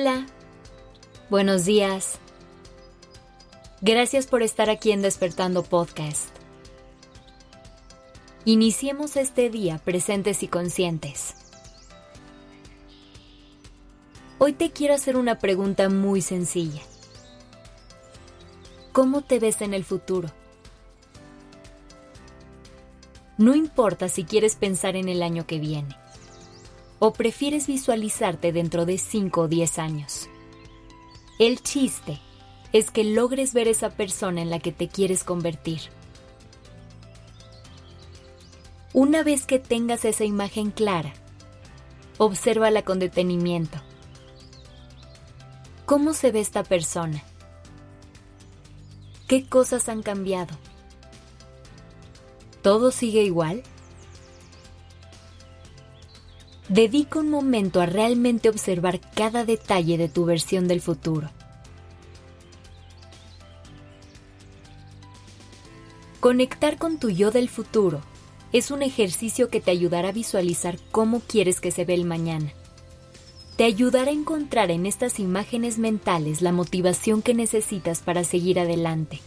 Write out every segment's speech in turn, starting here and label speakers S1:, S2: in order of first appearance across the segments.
S1: Hola, buenos días. Gracias por estar aquí en Despertando Podcast. Iniciemos este día presentes y conscientes. Hoy te quiero hacer una pregunta muy sencilla. ¿Cómo te ves en el futuro? No importa si quieres pensar en el año que viene o prefieres visualizarte dentro de 5 o 10 años. El chiste es que logres ver esa persona en la que te quieres convertir. Una vez que tengas esa imagen clara, obsérvala con detenimiento. ¿Cómo se ve esta persona? ¿Qué cosas han cambiado? ¿Todo sigue igual? Dedica un momento a realmente observar cada detalle de tu versión del futuro. Conectar con tu yo del futuro es un ejercicio que te ayudará a visualizar cómo quieres que se ve el mañana. Te ayudará a encontrar en estas imágenes mentales la motivación que necesitas para seguir adelante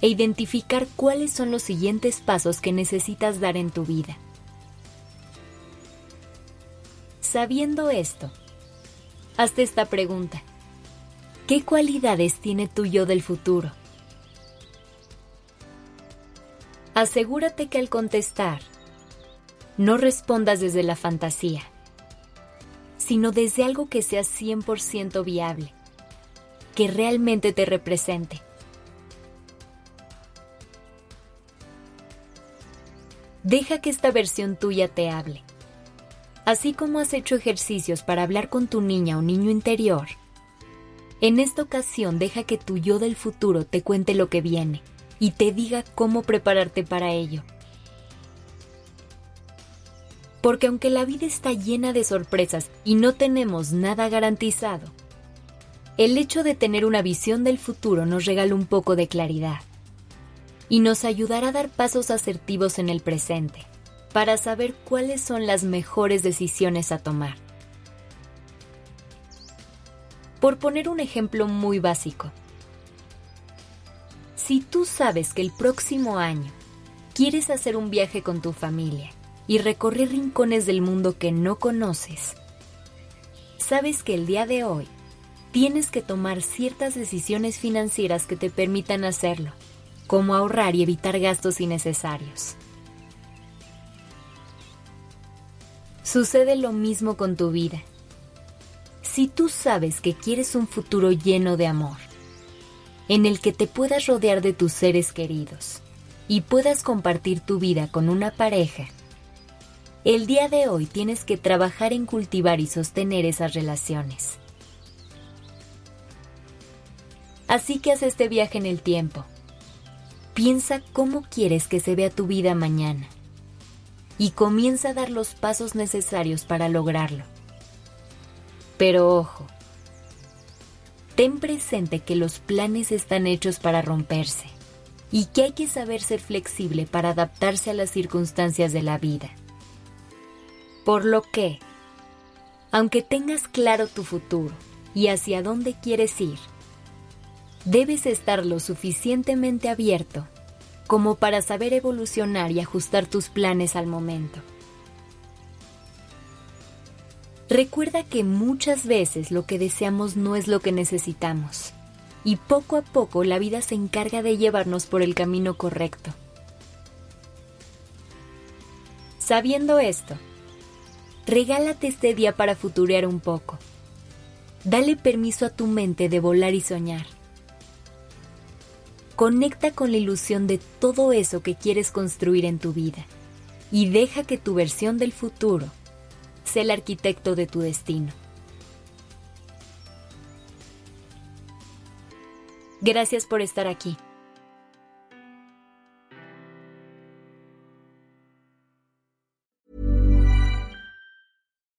S1: e identificar cuáles son los siguientes pasos que necesitas dar en tu vida. Sabiendo esto, hazte esta pregunta. ¿Qué cualidades tiene tu yo del futuro? Asegúrate que al contestar, no respondas desde la fantasía, sino desde algo que sea 100% viable, que realmente te represente. Deja que esta versión tuya te hable así como has hecho ejercicios para hablar con tu niña o niño interior. En esta ocasión deja que tu yo del futuro te cuente lo que viene y te diga cómo prepararte para ello. Porque aunque la vida está llena de sorpresas y no tenemos nada garantizado, el hecho de tener una visión del futuro nos regala un poco de claridad y nos ayudará a dar pasos asertivos en el presente para saber cuáles son las mejores decisiones a tomar. Por poner un ejemplo muy básico, si tú sabes que el próximo año quieres hacer un viaje con tu familia y recorrer rincones del mundo que no conoces, sabes que el día de hoy tienes que tomar ciertas decisiones financieras que te permitan hacerlo, como ahorrar y evitar gastos innecesarios. Sucede lo mismo con tu vida. Si tú sabes que quieres un futuro lleno de amor, en el que te puedas rodear de tus seres queridos y puedas compartir tu vida con una pareja, el día de hoy tienes que trabajar en cultivar y sostener esas relaciones. Así que haz este viaje en el tiempo. Piensa cómo quieres que se vea tu vida mañana y comienza a dar los pasos necesarios para lograrlo. Pero ojo, ten presente que los planes están hechos para romperse y que hay que saber ser flexible para adaptarse a las circunstancias de la vida. Por lo que, aunque tengas claro tu futuro y hacia dónde quieres ir, debes estar lo suficientemente abierto como para saber evolucionar y ajustar tus planes al momento. Recuerda que muchas veces lo que deseamos no es lo que necesitamos, y poco a poco la vida se encarga de llevarnos por el camino correcto. Sabiendo esto, regálate este día para futurear un poco. Dale permiso a tu mente de volar y soñar Conecta con la ilusión de todo eso que quieres construir en tu vida y deja que tu versión del futuro sea el arquitecto de tu destino. Gracias por estar aquí.